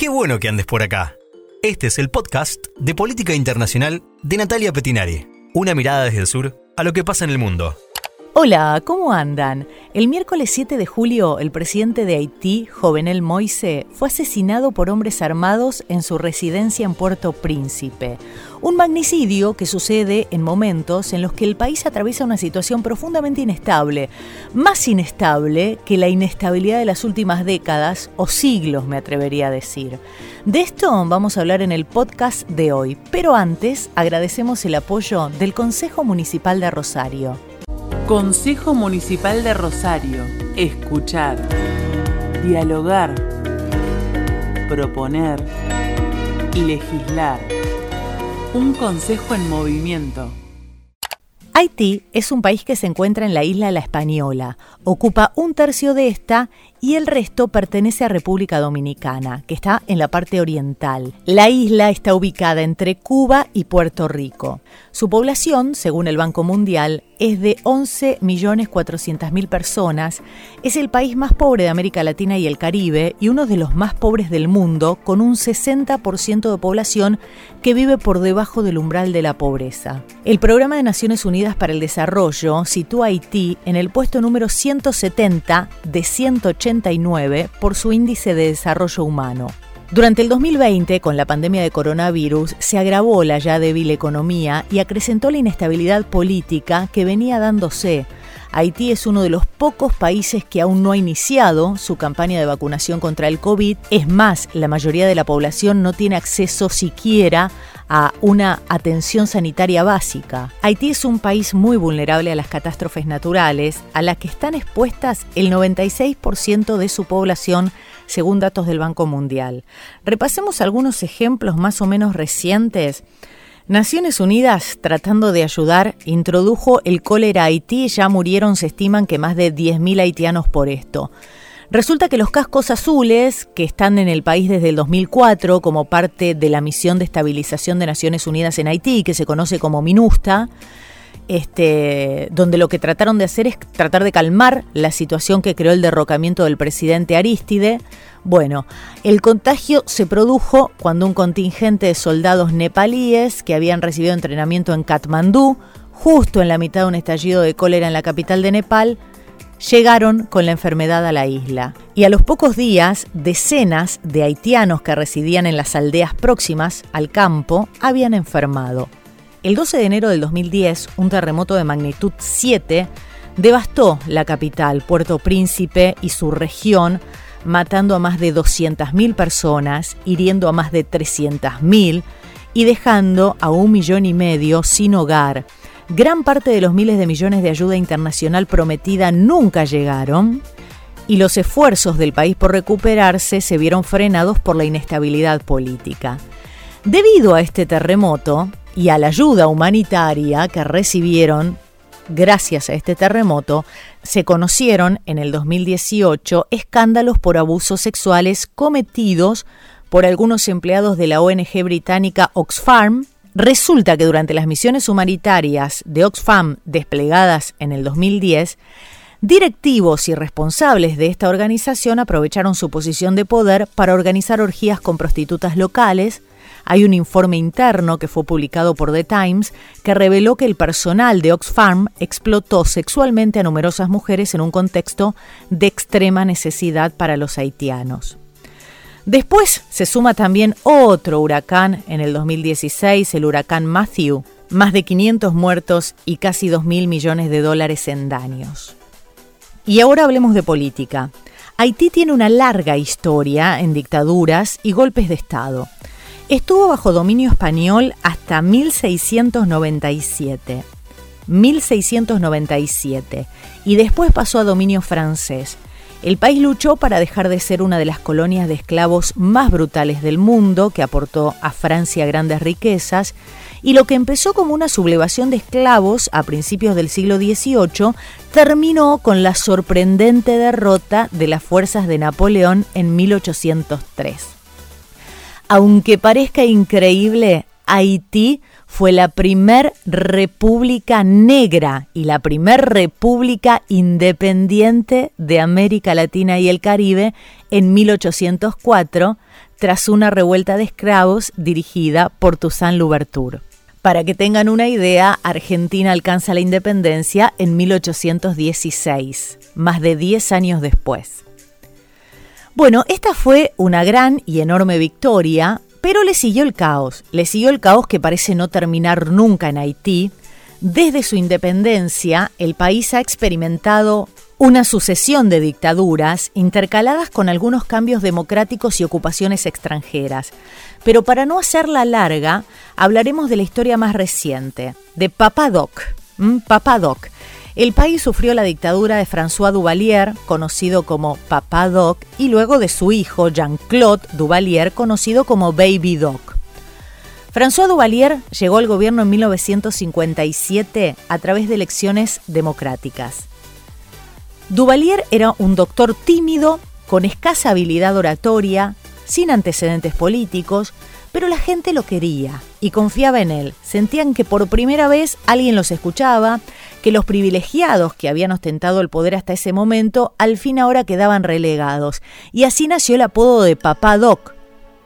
Qué bueno que andes por acá. Este es el podcast de Política Internacional de Natalia Petinari. Una mirada desde el sur a lo que pasa en el mundo. Hola, ¿cómo andan? El miércoles 7 de julio, el presidente de Haití, Jovenel Moise, fue asesinado por hombres armados en su residencia en Puerto Príncipe. Un magnicidio que sucede en momentos en los que el país atraviesa una situación profundamente inestable, más inestable que la inestabilidad de las últimas décadas o siglos, me atrevería a decir. De esto vamos a hablar en el podcast de hoy, pero antes agradecemos el apoyo del Consejo Municipal de Rosario. Consejo Municipal de Rosario. Escuchar. Dialogar. Proponer. Legislar. Un consejo en movimiento. Haití es un país que se encuentra en la isla La Española, ocupa un tercio de esta y el resto pertenece a República Dominicana, que está en la parte oriental. La isla está ubicada entre Cuba y Puerto Rico. Su población, según el Banco Mundial, es de 11.400.000 personas, es el país más pobre de América Latina y el Caribe y uno de los más pobres del mundo, con un 60% de población que vive por debajo del umbral de la pobreza. El Programa de Naciones Unidas para el Desarrollo sitúa a Haití en el puesto número 170 de 189 por su índice de desarrollo humano. Durante el 2020, con la pandemia de coronavirus, se agravó la ya débil economía y acrecentó la inestabilidad política que venía dándose. Haití es uno de los pocos países que aún no ha iniciado su campaña de vacunación contra el COVID. Es más, la mayoría de la población no tiene acceso siquiera a una atención sanitaria básica. Haití es un país muy vulnerable a las catástrofes naturales, a las que están expuestas el 96% de su población según datos del Banco Mundial. Repasemos algunos ejemplos más o menos recientes. Naciones Unidas, tratando de ayudar, introdujo el cólera a Haití ya murieron, se estiman que más de 10.000 haitianos por esto. Resulta que los cascos azules, que están en el país desde el 2004 como parte de la misión de estabilización de Naciones Unidas en Haití, que se conoce como MINUSTA, este, donde lo que trataron de hacer es tratar de calmar la situación que creó el derrocamiento del presidente Aristide. Bueno, el contagio se produjo cuando un contingente de soldados nepalíes que habían recibido entrenamiento en Katmandú, justo en la mitad de un estallido de cólera en la capital de Nepal, llegaron con la enfermedad a la isla. Y a los pocos días, decenas de haitianos que residían en las aldeas próximas al campo habían enfermado. El 12 de enero del 2010, un terremoto de magnitud 7 devastó la capital, Puerto Príncipe y su región, matando a más de 200.000 personas, hiriendo a más de 300.000 y dejando a un millón y medio sin hogar. Gran parte de los miles de millones de ayuda internacional prometida nunca llegaron y los esfuerzos del país por recuperarse se vieron frenados por la inestabilidad política. Debido a este terremoto, y a la ayuda humanitaria que recibieron gracias a este terremoto, se conocieron en el 2018 escándalos por abusos sexuales cometidos por algunos empleados de la ONG británica Oxfam. Resulta que durante las misiones humanitarias de Oxfam desplegadas en el 2010, directivos y responsables de esta organización aprovecharon su posición de poder para organizar orgías con prostitutas locales, hay un informe interno que fue publicado por The Times que reveló que el personal de Oxfam explotó sexualmente a numerosas mujeres en un contexto de extrema necesidad para los haitianos. Después se suma también otro huracán en el 2016, el huracán Matthew, más de 500 muertos y casi 2 mil millones de dólares en daños. Y ahora hablemos de política. Haití tiene una larga historia en dictaduras y golpes de Estado. Estuvo bajo dominio español hasta 1697. 1697. Y después pasó a dominio francés. El país luchó para dejar de ser una de las colonias de esclavos más brutales del mundo, que aportó a Francia grandes riquezas, y lo que empezó como una sublevación de esclavos a principios del siglo XVIII terminó con la sorprendente derrota de las fuerzas de Napoleón en 1803. Aunque parezca increíble, Haití fue la primer república negra y la primer república independiente de América Latina y el Caribe en 1804, tras una revuelta de esclavos dirigida por Toussaint Louverture. Para que tengan una idea, Argentina alcanza la independencia en 1816, más de 10 años después. Bueno, esta fue una gran y enorme victoria, pero le siguió el caos, le siguió el caos que parece no terminar nunca en Haití. Desde su independencia, el país ha experimentado una sucesión de dictaduras intercaladas con algunos cambios democráticos y ocupaciones extranjeras. Pero para no hacerla larga, hablaremos de la historia más reciente, de Papadoc. Papadoc, el país sufrió la dictadura de François Duvalier, conocido como Papa Doc, y luego de su hijo Jean-Claude Duvalier, conocido como Baby Doc. François Duvalier llegó al gobierno en 1957 a través de elecciones democráticas. Duvalier era un doctor tímido, con escasa habilidad oratoria, sin antecedentes políticos, pero la gente lo quería y confiaba en él. Sentían que por primera vez alguien los escuchaba, que los privilegiados que habían ostentado el poder hasta ese momento al fin ahora quedaban relegados. Y así nació el apodo de Papá Doc,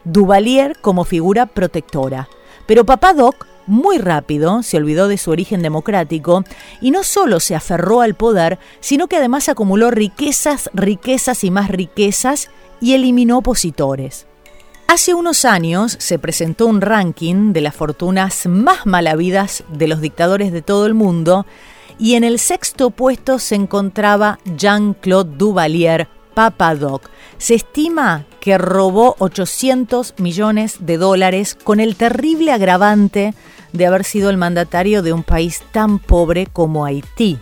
Duvalier como figura protectora. Pero Papá Doc muy rápido se olvidó de su origen democrático y no solo se aferró al poder, sino que además acumuló riquezas, riquezas y más riquezas y eliminó opositores. Hace unos años se presentó un ranking de las fortunas más malavidas de los dictadores de todo el mundo y en el sexto puesto se encontraba Jean-Claude Duvalier, Papadoc. Se estima que robó 800 millones de dólares con el terrible agravante de haber sido el mandatario de un país tan pobre como Haití.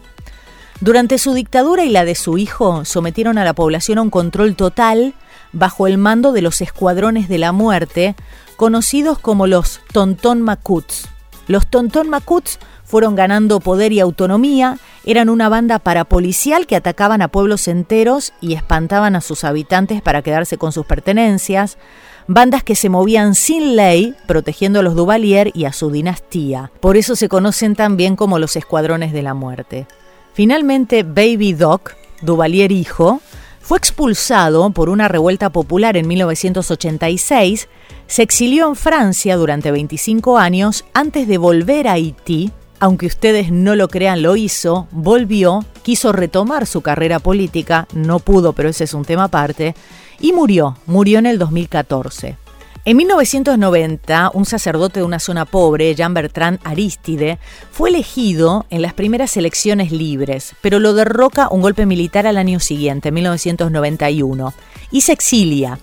Durante su dictadura y la de su hijo sometieron a la población a un control total bajo el mando de los escuadrones de la muerte, conocidos como los Tonton Macuts. Los Tonton Macuts fueron ganando poder y autonomía, eran una banda parapolicial que atacaban a pueblos enteros y espantaban a sus habitantes para quedarse con sus pertenencias, bandas que se movían sin ley, protegiendo a los Duvalier y a su dinastía. Por eso se conocen también como los escuadrones de la muerte. Finalmente, Baby Doc, Duvalier hijo, fue expulsado por una revuelta popular en 1986, se exilió en Francia durante 25 años antes de volver a Haití, aunque ustedes no lo crean, lo hizo, volvió, quiso retomar su carrera política, no pudo, pero ese es un tema aparte, y murió, murió en el 2014. En 1990, un sacerdote de una zona pobre, Jean Bertrand Aristide, fue elegido en las primeras elecciones libres, pero lo derroca un golpe militar al año siguiente, 1991, y se exilia.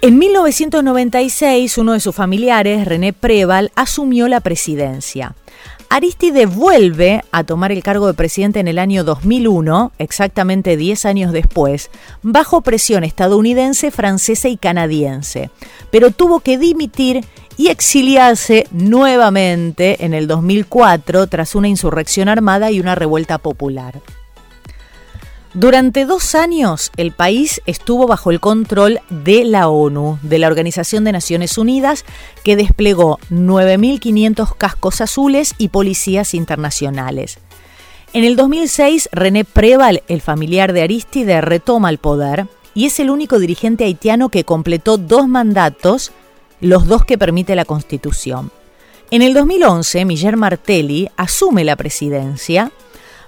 En 1996, uno de sus familiares, René Preval, asumió la presidencia. Aristide vuelve a tomar el cargo de presidente en el año 2001, exactamente 10 años después, bajo presión estadounidense, francesa y canadiense, pero tuvo que dimitir y exiliarse nuevamente en el 2004 tras una insurrección armada y una revuelta popular. Durante dos años el país estuvo bajo el control de la ONU, de la Organización de Naciones Unidas, que desplegó 9.500 cascos azules y policías internacionales. En el 2006, René Preval, el familiar de Aristide, retoma el poder y es el único dirigente haitiano que completó dos mandatos, los dos que permite la Constitución. En el 2011, Miller Martelly asume la presidencia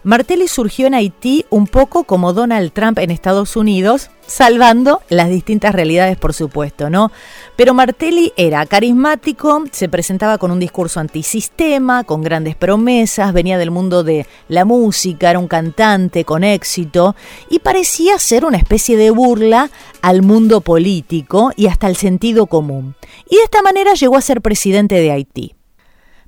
Martelly surgió en Haití un poco como Donald Trump en Estados Unidos, salvando las distintas realidades, por supuesto, ¿no? Pero Martelly era carismático, se presentaba con un discurso antisistema, con grandes promesas, venía del mundo de la música, era un cantante con éxito y parecía ser una especie de burla al mundo político y hasta al sentido común. Y de esta manera llegó a ser presidente de Haití.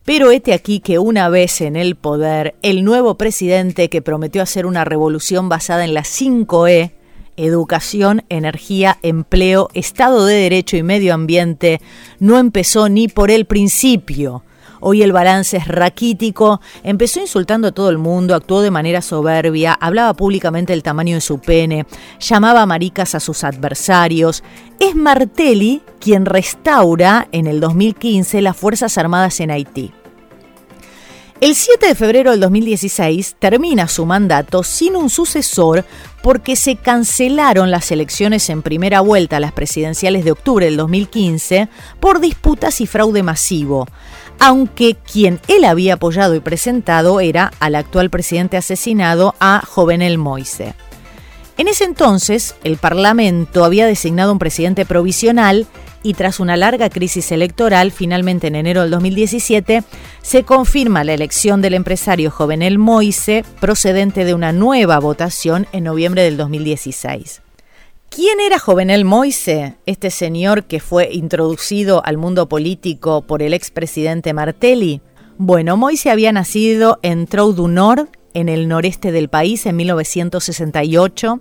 Pero este aquí que una vez en el poder, el nuevo presidente que prometió hacer una revolución basada en las 5E, educación, energía, empleo, Estado de Derecho y medio ambiente, no empezó ni por el principio. Hoy el balance es raquítico. Empezó insultando a todo el mundo, actuó de manera soberbia, hablaba públicamente del tamaño de su pene, llamaba maricas a sus adversarios. Es Martelli quien restaura en el 2015 las Fuerzas Armadas en Haití. El 7 de febrero del 2016 termina su mandato sin un sucesor porque se cancelaron las elecciones en primera vuelta a las presidenciales de octubre del 2015 por disputas y fraude masivo, aunque quien él había apoyado y presentado era al actual presidente asesinado a Jovenel Moise. En ese entonces, el Parlamento había designado un presidente provisional y tras una larga crisis electoral, finalmente en enero del 2017, se confirma la elección del empresario Jovenel Moise, procedente de una nueva votación en noviembre del 2016. ¿Quién era Jovenel Moise, este señor que fue introducido al mundo político por el expresidente Martelli? Bueno, Moise había nacido en Trou du Nord, en el noreste del país, en 1968.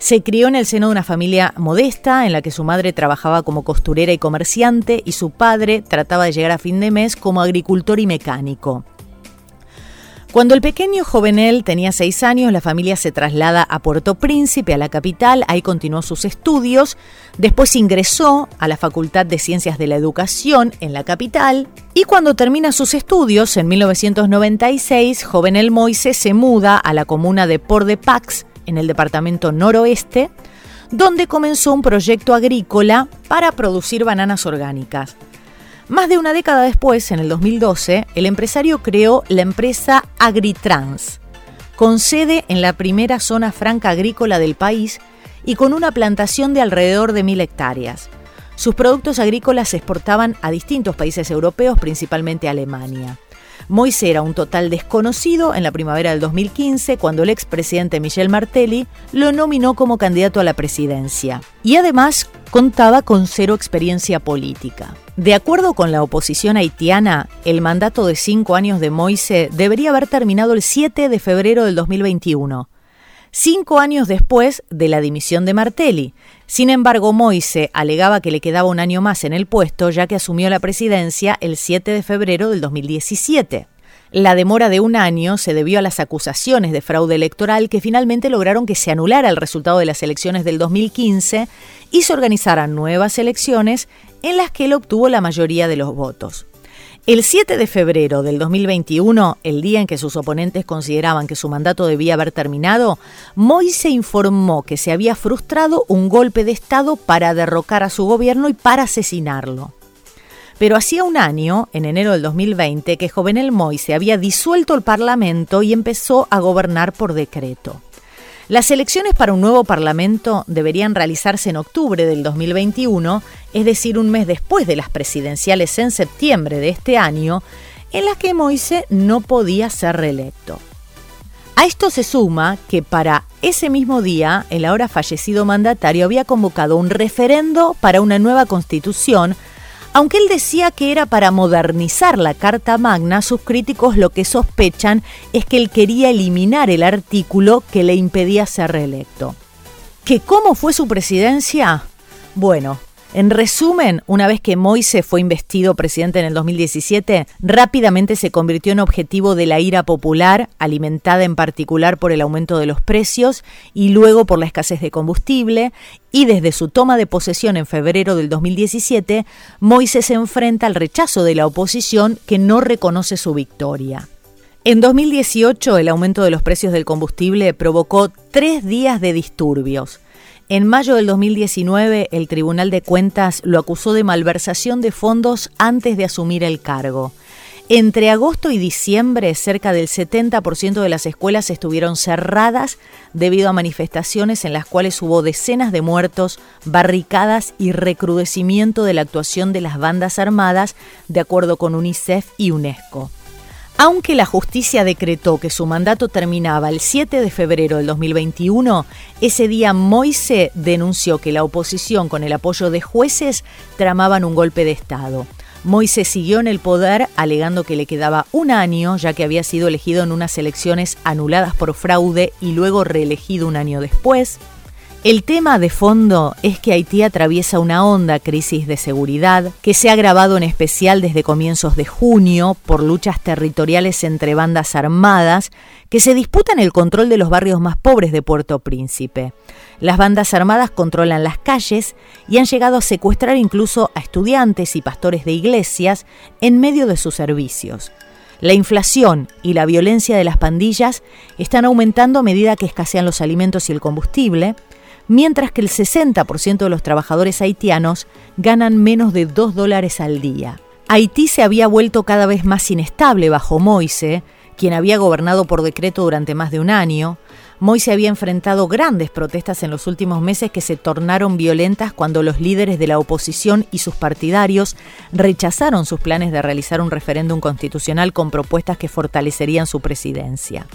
Se crió en el seno de una familia modesta en la que su madre trabajaba como costurera y comerciante y su padre trataba de llegar a fin de mes como agricultor y mecánico. Cuando el pequeño Jovenel tenía seis años, la familia se traslada a Puerto Príncipe, a la capital, ahí continuó sus estudios, después ingresó a la Facultad de Ciencias de la Educación en la capital, y cuando termina sus estudios, en 1996, Jovenel Moise se muda a la comuna de Port-de-Pax, en el departamento noroeste, donde comenzó un proyecto agrícola para producir bananas orgánicas. Más de una década después, en el 2012, el empresario creó la empresa Agritrans, con sede en la primera zona franca agrícola del país y con una plantación de alrededor de mil hectáreas. Sus productos agrícolas se exportaban a distintos países europeos, principalmente Alemania. Moise era un total desconocido en la primavera del 2015 cuando el expresidente Michel Martelly lo nominó como candidato a la presidencia. Y además contaba con cero experiencia política. De acuerdo con la oposición haitiana, el mandato de cinco años de Moise debería haber terminado el 7 de febrero del 2021 cinco años después de la dimisión de Martelli. Sin embargo, Moise alegaba que le quedaba un año más en el puesto ya que asumió la presidencia el 7 de febrero del 2017. La demora de un año se debió a las acusaciones de fraude electoral que finalmente lograron que se anulara el resultado de las elecciones del 2015 y se organizaran nuevas elecciones en las que él obtuvo la mayoría de los votos. El 7 de febrero del 2021, el día en que sus oponentes consideraban que su mandato debía haber terminado, Moise informó que se había frustrado un golpe de Estado para derrocar a su gobierno y para asesinarlo. Pero hacía un año, en enero del 2020, que Jovenel Moise había disuelto el Parlamento y empezó a gobernar por decreto. Las elecciones para un nuevo Parlamento deberían realizarse en octubre del 2021, es decir, un mes después de las presidenciales en septiembre de este año, en las que Moise no podía ser reelecto. A esto se suma que para ese mismo día el ahora fallecido mandatario había convocado un referendo para una nueva constitución aunque él decía que era para modernizar la Carta Magna, sus críticos lo que sospechan es que él quería eliminar el artículo que le impedía ser reelecto. ¿Que cómo fue su presidencia? Bueno, en resumen, una vez que Moise fue investido presidente en el 2017, rápidamente se convirtió en objetivo de la ira popular, alimentada en particular por el aumento de los precios y luego por la escasez de combustible, y desde su toma de posesión en febrero del 2017, Moise se enfrenta al rechazo de la oposición que no reconoce su victoria. En 2018, el aumento de los precios del combustible provocó tres días de disturbios. En mayo del 2019, el Tribunal de Cuentas lo acusó de malversación de fondos antes de asumir el cargo. Entre agosto y diciembre, cerca del 70% de las escuelas estuvieron cerradas debido a manifestaciones en las cuales hubo decenas de muertos, barricadas y recrudecimiento de la actuación de las bandas armadas, de acuerdo con UNICEF y UNESCO. Aunque la justicia decretó que su mandato terminaba el 7 de febrero del 2021, ese día Moise denunció que la oposición, con el apoyo de jueces, tramaban un golpe de Estado. Moise siguió en el poder alegando que le quedaba un año, ya que había sido elegido en unas elecciones anuladas por fraude y luego reelegido un año después. El tema de fondo es que Haití atraviesa una honda crisis de seguridad que se ha agravado en especial desde comienzos de junio por luchas territoriales entre bandas armadas que se disputan el control de los barrios más pobres de Puerto Príncipe. Las bandas armadas controlan las calles y han llegado a secuestrar incluso a estudiantes y pastores de iglesias en medio de sus servicios. La inflación y la violencia de las pandillas están aumentando a medida que escasean los alimentos y el combustible, mientras que el 60% de los trabajadores haitianos ganan menos de 2 dólares al día. Haití se había vuelto cada vez más inestable bajo Moise, quien había gobernado por decreto durante más de un año. Moise había enfrentado grandes protestas en los últimos meses que se tornaron violentas cuando los líderes de la oposición y sus partidarios rechazaron sus planes de realizar un referéndum constitucional con propuestas que fortalecerían su presidencia.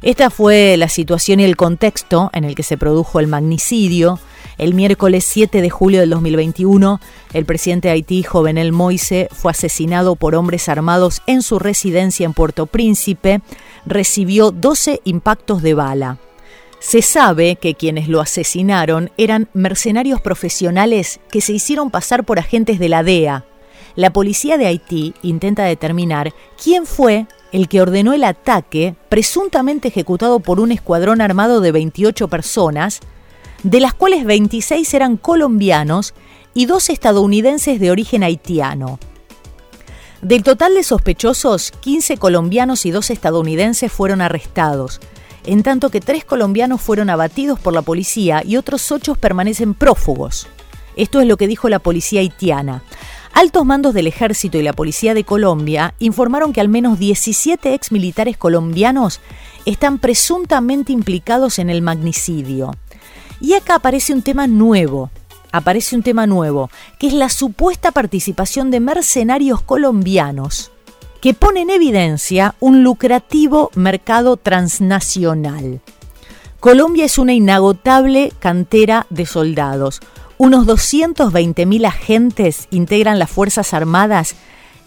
Esta fue la situación y el contexto en el que se produjo el magnicidio. El miércoles 7 de julio del 2021, el presidente de Haití, Jovenel Moise, fue asesinado por hombres armados en su residencia en Puerto Príncipe. Recibió 12 impactos de bala. Se sabe que quienes lo asesinaron eran mercenarios profesionales que se hicieron pasar por agentes de la DEA. La policía de Haití intenta determinar quién fue el que ordenó el ataque, presuntamente ejecutado por un escuadrón armado de 28 personas, de las cuales 26 eran colombianos y dos estadounidenses de origen haitiano. Del total de sospechosos, 15 colombianos y dos estadounidenses fueron arrestados, en tanto que tres colombianos fueron abatidos por la policía y otros ocho permanecen prófugos. Esto es lo que dijo la policía haitiana. Altos mandos del ejército y la policía de Colombia informaron que al menos 17 ex militares colombianos están presuntamente implicados en el magnicidio. Y acá aparece un tema nuevo, aparece un tema nuevo, que es la supuesta participación de mercenarios colombianos que pone en evidencia un lucrativo mercado transnacional. Colombia es una inagotable cantera de soldados, unos 220.000 agentes integran las Fuerzas Armadas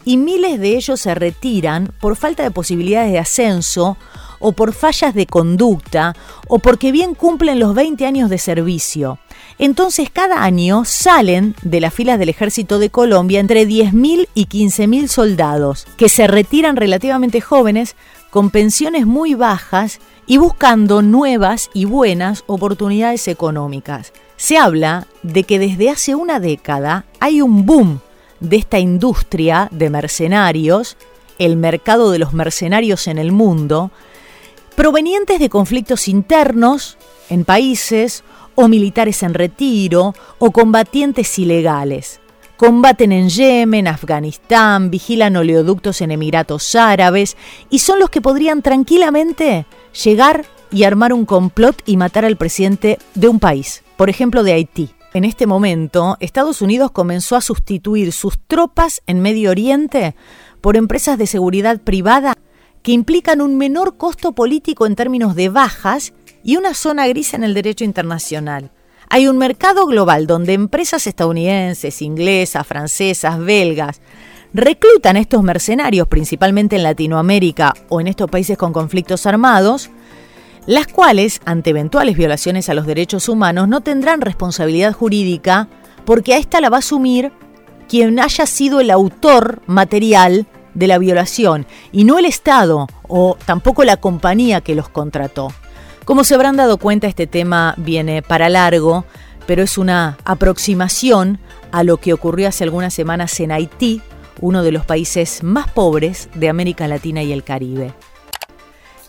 y miles de ellos se retiran por falta de posibilidades de ascenso o por fallas de conducta o porque bien cumplen los 20 años de servicio. Entonces cada año salen de las filas del ejército de Colombia entre 10.000 y 15.000 soldados que se retiran relativamente jóvenes con pensiones muy bajas y buscando nuevas y buenas oportunidades económicas. Se habla de que desde hace una década hay un boom de esta industria de mercenarios, el mercado de los mercenarios en el mundo, provenientes de conflictos internos en países o militares en retiro o combatientes ilegales. Combaten en Yemen, Afganistán, vigilan oleoductos en Emiratos Árabes y son los que podrían tranquilamente llegar y armar un complot y matar al presidente de un país por ejemplo de Haití. En este momento, Estados Unidos comenzó a sustituir sus tropas en Medio Oriente por empresas de seguridad privada que implican un menor costo político en términos de bajas y una zona gris en el derecho internacional. Hay un mercado global donde empresas estadounidenses, inglesas, francesas, belgas, reclutan estos mercenarios, principalmente en Latinoamérica o en estos países con conflictos armados, las cuales, ante eventuales violaciones a los derechos humanos, no tendrán responsabilidad jurídica porque a esta la va a asumir quien haya sido el autor material de la violación y no el Estado o tampoco la compañía que los contrató. Como se habrán dado cuenta, este tema viene para largo, pero es una aproximación a lo que ocurrió hace algunas semanas en Haití, uno de los países más pobres de América Latina y el Caribe.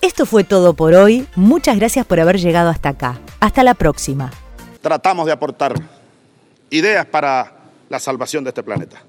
Esto fue todo por hoy. Muchas gracias por haber llegado hasta acá. Hasta la próxima. Tratamos de aportar ideas para la salvación de este planeta.